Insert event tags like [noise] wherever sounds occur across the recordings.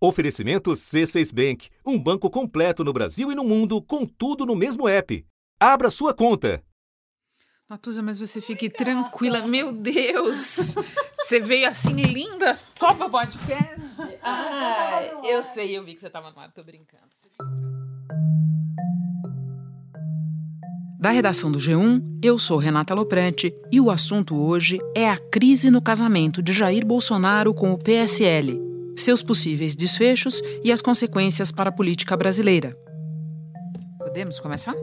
Oferecimento C6 Bank, um banco completo no Brasil e no mundo, com tudo no mesmo app. Abra sua conta. Natuza, mas você fique tranquila. Meu Deus! Você veio assim linda só pro podcast? Ah, eu sei, eu vi que você tava no ar, tô brincando. Da redação do G1, eu sou Renata Loprete e o assunto hoje é a crise no casamento de Jair Bolsonaro com o PSL seus possíveis desfechos e as consequências para a política brasileira. Podemos começar?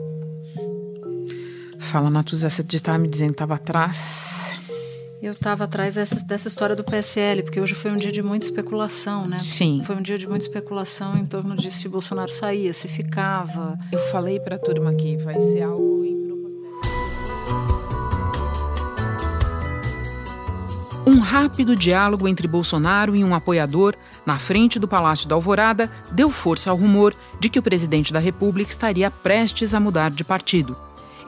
Fala, Natuza, você estava me dizendo que estava atrás. Eu estava atrás dessa, dessa história do PSL, porque hoje foi um dia de muita especulação, né? Sim. Foi um dia de muita especulação em torno de se Bolsonaro saía, se ficava. Eu falei para a turma que vai ser algo Um rápido diálogo entre Bolsonaro e um apoiador na frente do Palácio da Alvorada deu força ao rumor de que o presidente da República estaria prestes a mudar de partido.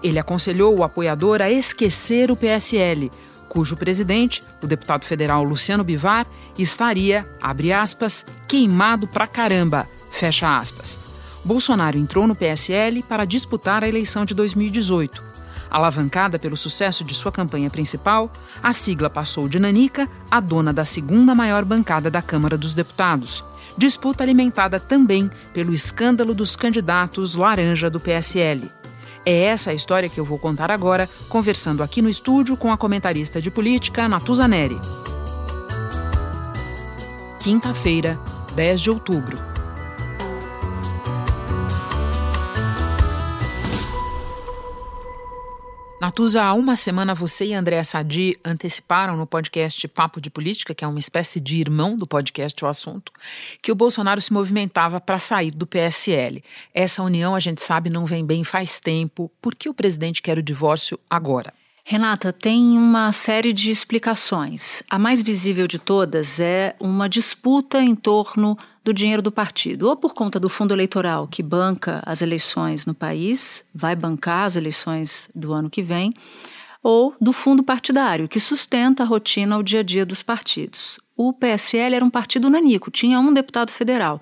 Ele aconselhou o apoiador a esquecer o PSL, cujo presidente, o deputado federal Luciano Bivar, estaria, abre aspas, queimado pra caramba, fecha aspas. Bolsonaro entrou no PSL para disputar a eleição de 2018 Alavancada pelo sucesso de sua campanha principal, a sigla passou de Nanica a dona da segunda maior bancada da Câmara dos Deputados. Disputa alimentada também pelo escândalo dos candidatos laranja do PSL. É essa a história que eu vou contar agora, conversando aqui no estúdio com a comentarista de política, Natuza Neri. Quinta-feira, 10 de outubro. Natuza, há uma semana você e Andréa Sadi anteciparam no podcast Papo de Política, que é uma espécie de irmão do podcast O Assunto, que o Bolsonaro se movimentava para sair do PSL. Essa união, a gente sabe, não vem bem faz tempo. Por que o presidente quer o divórcio agora? Renata, tem uma série de explicações. A mais visível de todas é uma disputa em torno do dinheiro do partido, ou por conta do fundo eleitoral que banca as eleições no país, vai bancar as eleições do ano que vem, ou do fundo partidário que sustenta a rotina, o dia a dia dos partidos. O PSL era um partido nanico, tinha um deputado federal.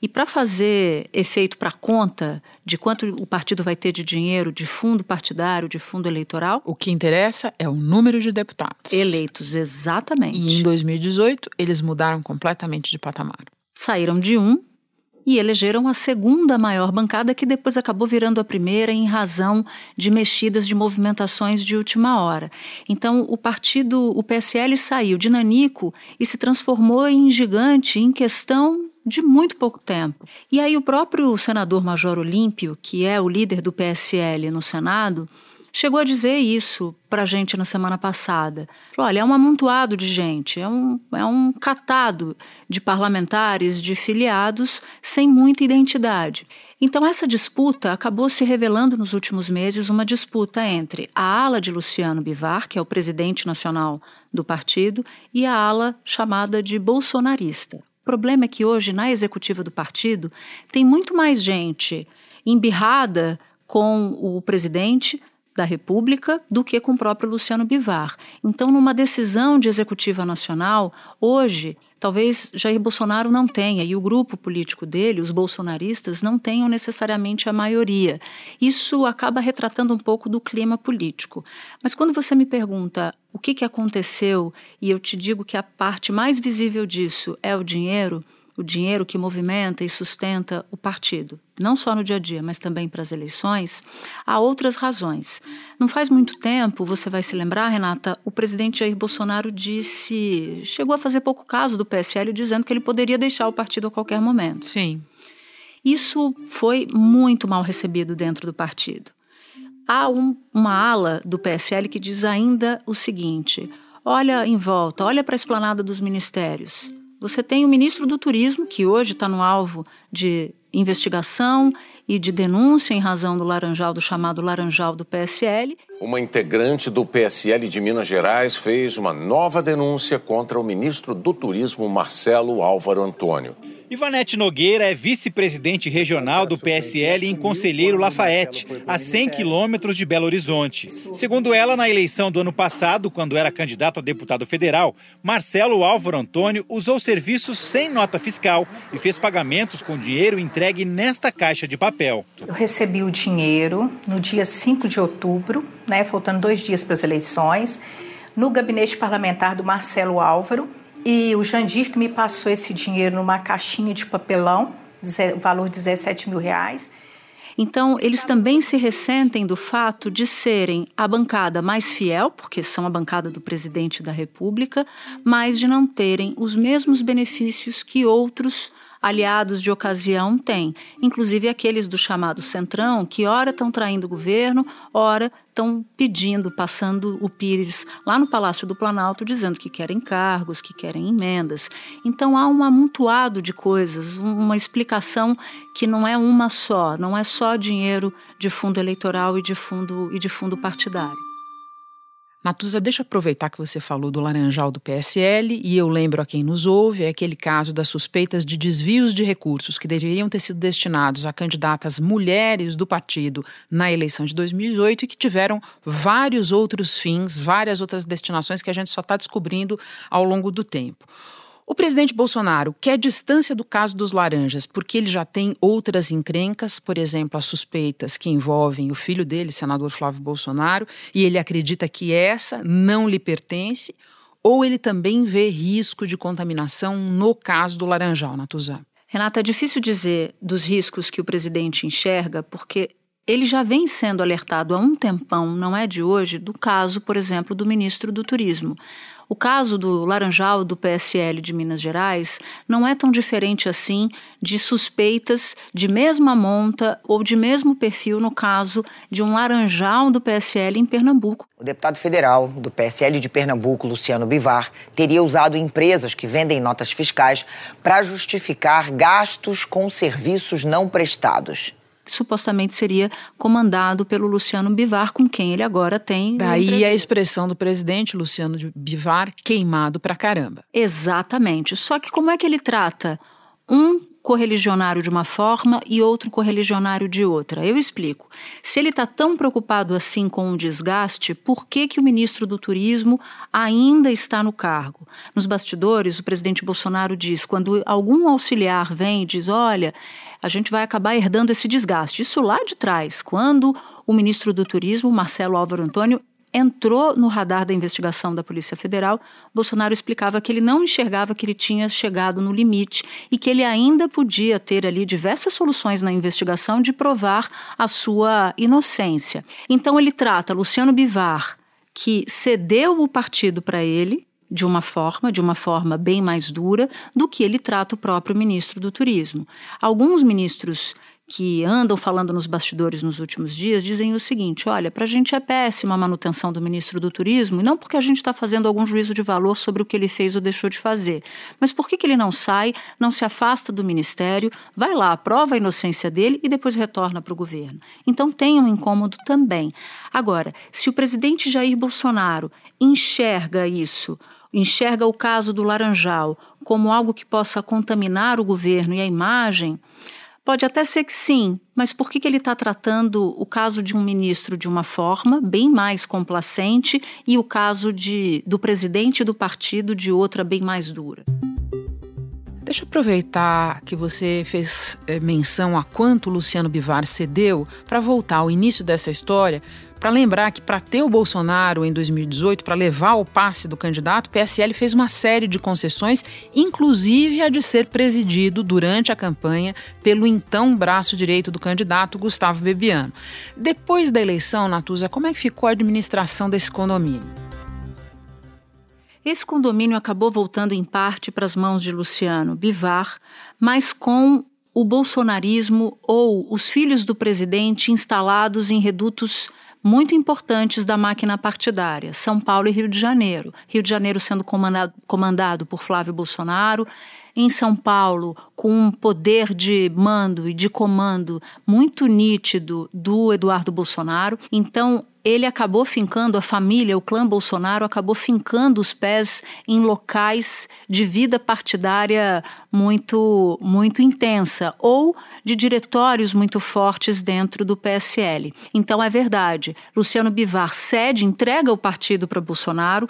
E para fazer efeito para conta de quanto o partido vai ter de dinheiro de fundo partidário, de fundo eleitoral. O que interessa é o número de deputados. Eleitos, exatamente. E em 2018, eles mudaram completamente de patamar. Saíram de um e elegeram a segunda maior bancada, que depois acabou virando a primeira em razão de mexidas de movimentações de última hora. Então, o partido, o PSL, saiu de nanico e se transformou em gigante em questão de muito pouco tempo. E aí o próprio senador Major Olímpio, que é o líder do PSL no Senado, chegou a dizer isso para gente na semana passada. Falou, olha, é um amontoado de gente, é um, é um catado de parlamentares, de filiados, sem muita identidade. Então, essa disputa acabou se revelando nos últimos meses uma disputa entre a ala de Luciano Bivar, que é o presidente nacional do partido, e a ala chamada de bolsonarista. O problema é que hoje, na executiva do partido, tem muito mais gente embirrada com o presidente da República do que com o próprio Luciano Bivar. Então, numa decisão de executiva nacional, hoje, talvez Jair Bolsonaro não tenha, e o grupo político dele, os bolsonaristas, não tenham necessariamente a maioria. Isso acaba retratando um pouco do clima político. Mas quando você me pergunta o que, que aconteceu, e eu te digo que a parte mais visível disso é o dinheiro, o dinheiro que movimenta e sustenta o partido, não só no dia a dia, mas também para as eleições, há outras razões. Não faz muito tempo, você vai se lembrar, Renata, o presidente Jair Bolsonaro disse, chegou a fazer pouco caso do PSL, dizendo que ele poderia deixar o partido a qualquer momento. Sim. Isso foi muito mal recebido dentro do partido. Há um, uma ala do PSL que diz ainda o seguinte: olha em volta, olha para a esplanada dos ministérios. Você tem o ministro do Turismo, que hoje está no alvo de investigação e de denúncia em razão do laranjal, do chamado laranjal do PSL. Uma integrante do PSL de Minas Gerais fez uma nova denúncia contra o ministro do Turismo, Marcelo Álvaro Antônio. Ivanete Nogueira é vice-presidente regional do PSL em Conselheiro Lafayette, a 100 quilômetros de Belo Horizonte. Segundo ela, na eleição do ano passado, quando era candidato a deputado federal, Marcelo Álvaro Antônio usou serviços sem nota fiscal e fez pagamentos com dinheiro entregue nesta caixa de papel. Eu recebi o dinheiro no dia 5 de outubro, né, faltando dois dias para as eleições, no gabinete parlamentar do Marcelo Álvaro, e o Jandir que me passou esse dinheiro numa caixinha de papelão, valor de 17 mil reais. Então, eles também se ressentem do fato de serem a bancada mais fiel, porque são a bancada do presidente da República, mas de não terem os mesmos benefícios que outros aliados de ocasião têm, inclusive aqueles do chamado Centrão, que ora estão traindo o governo, ora estão pedindo, passando o Pires lá no Palácio do Planalto, dizendo que querem cargos, que querem emendas. Então há um amontoado de coisas, uma explicação que não é uma só, não é só dinheiro de fundo eleitoral e de fundo, e de fundo partidário. Natuza, deixa eu aproveitar que você falou do Laranjal do PSL e eu lembro a quem nos ouve, é aquele caso das suspeitas de desvios de recursos que deveriam ter sido destinados a candidatas mulheres do partido na eleição de 2018 e que tiveram vários outros fins, várias outras destinações que a gente só está descobrindo ao longo do tempo. O presidente Bolsonaro quer distância do caso dos laranjas porque ele já tem outras encrencas, por exemplo, as suspeitas que envolvem o filho dele, senador Flávio Bolsonaro, e ele acredita que essa não lhe pertence, ou ele também vê risco de contaminação no caso do Laranjal, Natuzá? Renata, é difícil dizer dos riscos que o presidente enxerga, porque ele já vem sendo alertado há um tempão, não é de hoje, do caso, por exemplo, do ministro do Turismo. O caso do Laranjal do PSL de Minas Gerais não é tão diferente assim de suspeitas de mesma monta ou de mesmo perfil no caso de um Laranjal do PSL em Pernambuco. O deputado federal do PSL de Pernambuco, Luciano Bivar, teria usado empresas que vendem notas fiscais para justificar gastos com serviços não prestados supostamente seria comandado pelo Luciano Bivar, com quem ele agora tem. Daí a expressão do presidente Luciano Bivar queimado pra caramba. Exatamente. Só que como é que ele trata um correligionário de uma forma e outro correligionário de outra. Eu explico. Se ele está tão preocupado assim com o desgaste, por que, que o ministro do Turismo ainda está no cargo? Nos bastidores, o presidente Bolsonaro diz: quando algum auxiliar vem e diz, olha, a gente vai acabar herdando esse desgaste. Isso lá de trás, quando o ministro do Turismo, Marcelo Álvaro Antônio, entrou no radar da investigação da Polícia Federal, Bolsonaro explicava que ele não enxergava que ele tinha chegado no limite e que ele ainda podia ter ali diversas soluções na investigação de provar a sua inocência. Então ele trata Luciano Bivar, que cedeu o partido para ele, de uma forma, de uma forma bem mais dura, do que ele trata o próprio ministro do Turismo. Alguns ministros que andam falando nos bastidores nos últimos dias dizem o seguinte: olha, para a gente é péssima a manutenção do ministro do Turismo, e não porque a gente está fazendo algum juízo de valor sobre o que ele fez ou deixou de fazer, mas por que, que ele não sai, não se afasta do ministério, vai lá, aprova a inocência dele e depois retorna para o governo. Então tem um incômodo também. Agora, se o presidente Jair Bolsonaro enxerga isso, enxerga o caso do Laranjal como algo que possa contaminar o governo e a imagem, pode até ser que sim, mas por que, que ele está tratando o caso de um ministro de uma forma bem mais complacente e o caso de, do presidente do partido de outra bem mais dura? Deixa eu aproveitar que você fez é, menção a quanto Luciano Bivar cedeu para voltar ao início dessa história, para lembrar que para ter o Bolsonaro em 2018, para levar o passe do candidato, o PSL fez uma série de concessões, inclusive a de ser presidido durante a campanha pelo então braço direito do candidato, Gustavo Bebiano. Depois da eleição, Natuza, como é que ficou a administração desse condomínio? Esse condomínio acabou voltando em parte para as mãos de Luciano Bivar, mas com o bolsonarismo ou os filhos do presidente instalados em redutos muito importantes da máquina partidária, São Paulo e Rio de Janeiro. Rio de Janeiro sendo comandado, comandado por Flávio Bolsonaro, em São Paulo, com um poder de mando e de comando muito nítido do Eduardo Bolsonaro. Então, ele acabou fincando, a família, o clã Bolsonaro acabou fincando os pés em locais de vida partidária muito, muito intensa ou de diretórios muito fortes dentro do PSL. Então é verdade, Luciano Bivar cede, entrega o partido para Bolsonaro,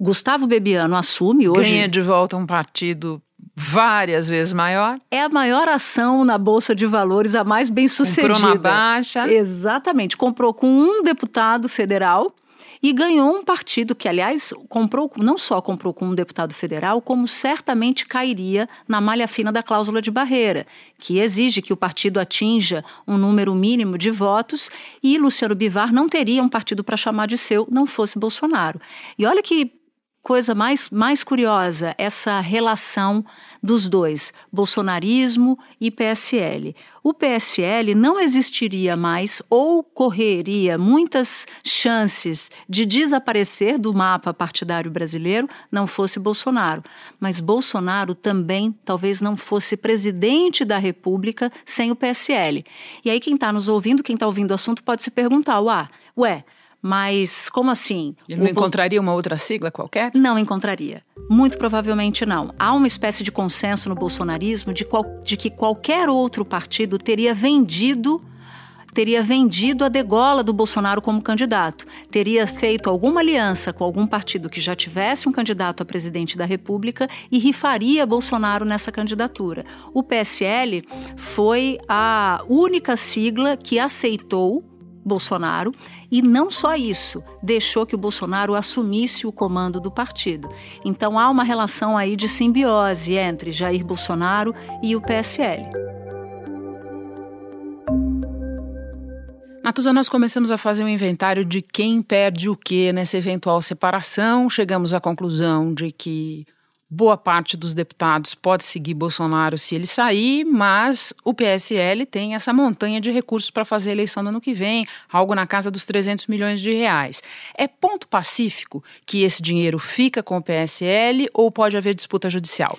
Gustavo Bebiano assume hoje. Ganha de volta um partido várias vezes maior. É a maior ação na Bolsa de Valores, a mais bem sucedida. Comprou uma baixa. Exatamente. Comprou com um deputado federal e ganhou um partido que, aliás, comprou não só comprou com um deputado federal, como certamente cairia na malha fina da cláusula de barreira, que exige que o partido atinja um número mínimo de votos e Luciano Bivar não teria um partido para chamar de seu não fosse Bolsonaro. E olha que coisa mais, mais curiosa, essa relação dos dois, bolsonarismo e PSL. O PSL não existiria mais ou correria muitas chances de desaparecer do mapa partidário brasileiro não fosse Bolsonaro. Mas Bolsonaro também talvez não fosse presidente da República sem o PSL. E aí quem está nos ouvindo, quem está ouvindo o assunto pode se perguntar, ué, ué mas como assim? Ele não o... encontraria uma outra sigla qualquer? Não encontraria. Muito provavelmente não. Há uma espécie de consenso no bolsonarismo de, qual... de que qualquer outro partido teria vendido teria vendido a degola do Bolsonaro como candidato, teria feito alguma aliança com algum partido que já tivesse um candidato a presidente da República e rifaria Bolsonaro nessa candidatura. O PSL foi a única sigla que aceitou Bolsonaro e não só isso, deixou que o Bolsonaro assumisse o comando do partido. Então há uma relação aí de simbiose entre Jair Bolsonaro e o PSL. Natuza, nós começamos a fazer um inventário de quem perde o que nessa eventual separação. Chegamos à conclusão de que boa parte dos deputados pode seguir Bolsonaro se ele sair, mas o PSL tem essa montanha de recursos para fazer a eleição no ano que vem, algo na casa dos 300 milhões de reais. É ponto pacífico que esse dinheiro fica com o PSL ou pode haver disputa judicial?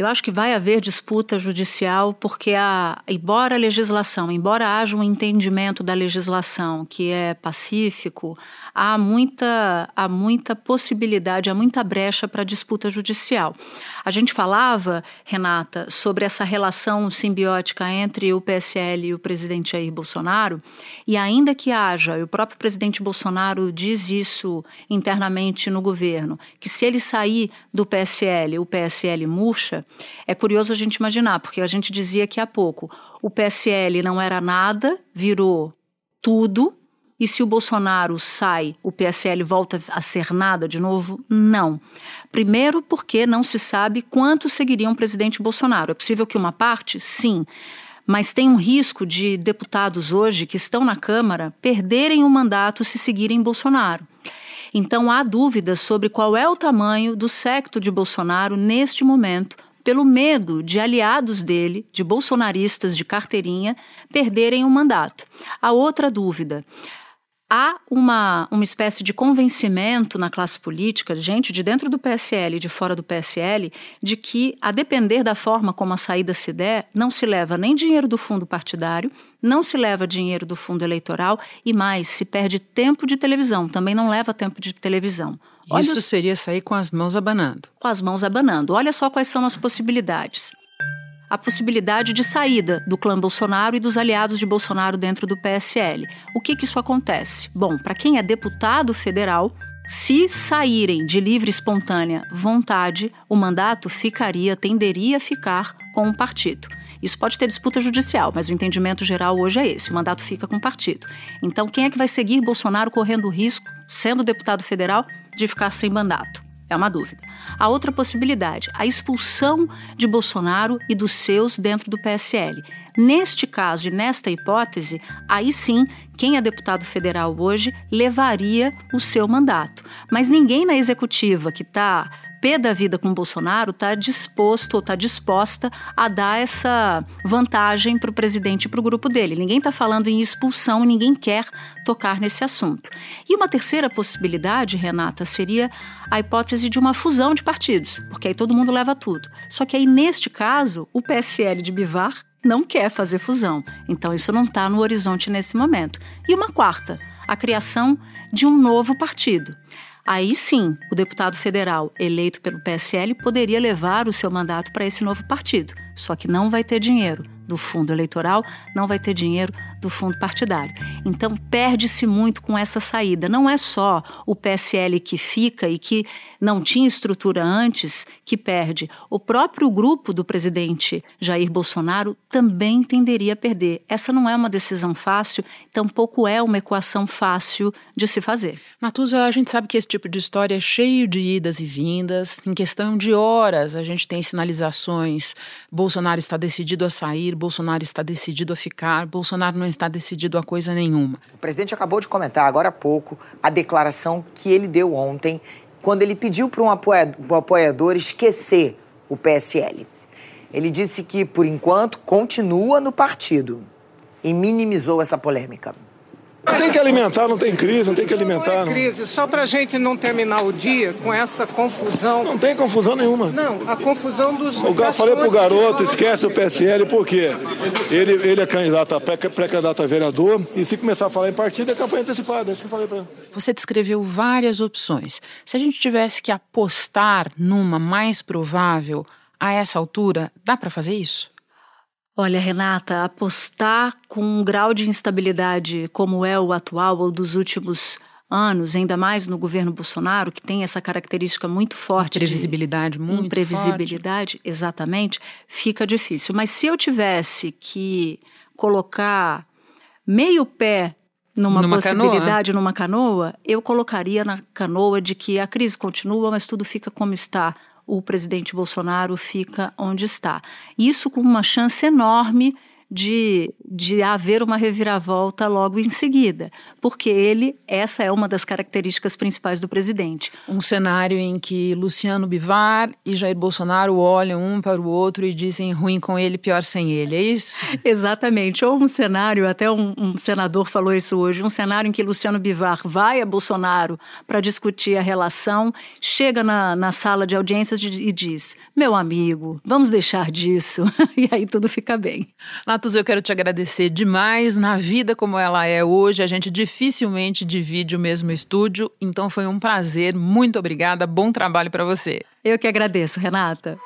Eu acho que vai haver disputa judicial porque, a, embora a legislação, embora haja um entendimento da legislação que é pacífico, há muita, há muita possibilidade, há muita brecha para disputa judicial. A gente falava, Renata, sobre essa relação simbiótica entre o PSL e o presidente Jair Bolsonaro, e ainda que haja, o próprio presidente Bolsonaro diz isso internamente no governo, que se ele sair do PSL, o PSL murcha, é curioso a gente imaginar, porque a gente dizia que há pouco o PSL não era nada, virou tudo, e se o Bolsonaro sai, o PSL volta a ser nada de novo? Não. Primeiro, porque não se sabe quantos seguiriam o presidente Bolsonaro. É possível que uma parte? Sim. Mas tem um risco de deputados hoje que estão na Câmara perderem o mandato se seguirem Bolsonaro. Então há dúvidas sobre qual é o tamanho do secto de Bolsonaro neste momento pelo medo de aliados dele, de bolsonaristas de carteirinha, perderem o mandato. A outra dúvida. Há uma, uma espécie de convencimento na classe política, gente de dentro do PSL e de fora do PSL, de que, a depender da forma como a saída se der, não se leva nem dinheiro do fundo partidário, não se leva dinheiro do fundo eleitoral e mais, se perde tempo de televisão, também não leva tempo de televisão. Olha, Isso seria sair com as mãos abanando. Com as mãos abanando. Olha só quais são as possibilidades. A possibilidade de saída do clã Bolsonaro e dos aliados de Bolsonaro dentro do PSL. O que, que isso acontece? Bom, para quem é deputado federal, se saírem de livre espontânea vontade, o mandato ficaria, tenderia a ficar com o partido. Isso pode ter disputa judicial, mas o entendimento geral hoje é esse: o mandato fica com o partido. Então, quem é que vai seguir Bolsonaro correndo o risco, sendo deputado federal, de ficar sem mandato. É uma dúvida. A outra possibilidade, a expulsão de Bolsonaro e dos seus dentro do PSL. Neste caso e nesta hipótese, aí sim, quem é deputado federal hoje levaria o seu mandato. Mas ninguém na executiva que está pé da vida com Bolsonaro está disposto ou está disposta a dar essa vantagem para o presidente e para o grupo dele. Ninguém está falando em expulsão, ninguém quer tocar nesse assunto. E uma terceira possibilidade, Renata, seria a hipótese de uma fusão de partidos, porque aí todo mundo leva tudo. Só que aí, neste caso, o PSL de Bivar não quer fazer fusão. Então, isso não está no horizonte nesse momento. E uma quarta, a criação de um novo partido. Aí sim, o deputado federal eleito pelo PSL poderia levar o seu mandato para esse novo partido, só que não vai ter dinheiro. Do fundo eleitoral, não vai ter dinheiro do fundo partidário. Então, perde-se muito com essa saída. Não é só o PSL que fica e que não tinha estrutura antes que perde. O próprio grupo do presidente Jair Bolsonaro também tenderia a perder. Essa não é uma decisão fácil, tampouco é uma equação fácil de se fazer. Natuza, a gente sabe que esse tipo de história é cheio de idas e vindas. Em questão de horas, a gente tem sinalizações: Bolsonaro está decidido a sair, Bolsonaro está decidido a ficar, Bolsonaro não está decidido a coisa nenhuma. O presidente acabou de comentar agora há pouco a declaração que ele deu ontem, quando ele pediu para um apoiador esquecer o PSL. Ele disse que, por enquanto, continua no partido e minimizou essa polêmica. Tem que alimentar, não tem crise, não tem que alimentar. Não é crise, só para a gente não terminar o dia com essa confusão. Não tem confusão nenhuma. Não, a confusão dos. Eu falei pro garoto, esquece o PSL, por quê? Ele, ele é candidato a pré-candidato a vereador e se começar a falar em partido é campanha antecipada. É isso que eu falei para ele. Você descreveu várias opções. Se a gente tivesse que apostar numa mais provável a essa altura, dá para fazer isso? Olha, Renata, apostar com um grau de instabilidade como é o atual ou dos últimos anos, ainda mais no governo Bolsonaro, que tem essa característica muito forte previsibilidade de muito imprevisibilidade, forte. exatamente, fica difícil. Mas se eu tivesse que colocar meio pé numa, numa possibilidade canoa. numa canoa, eu colocaria na canoa de que a crise continua, mas tudo fica como está o presidente Bolsonaro fica onde está. Isso com uma chance enorme de haver uma reviravolta logo em seguida, porque ele, essa é uma das características principais do presidente. Um cenário em que Luciano Bivar e Jair Bolsonaro olham um para o outro e dizem ruim com ele, pior sem ele, é isso? [laughs] Exatamente. Ou um cenário, até um, um senador falou isso hoje, um cenário em que Luciano Bivar vai a Bolsonaro para discutir a relação, chega na, na sala de audiências e diz: meu amigo, vamos deixar disso, [laughs] e aí tudo fica bem. Matos, eu quero te agradecer demais. Na vida como ela é hoje, a gente dificilmente divide o mesmo estúdio, então foi um prazer. Muito obrigada. Bom trabalho para você. Eu que agradeço, Renata.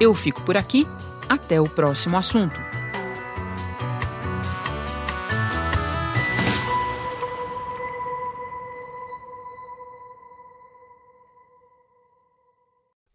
Eu fico por aqui. Até o próximo assunto.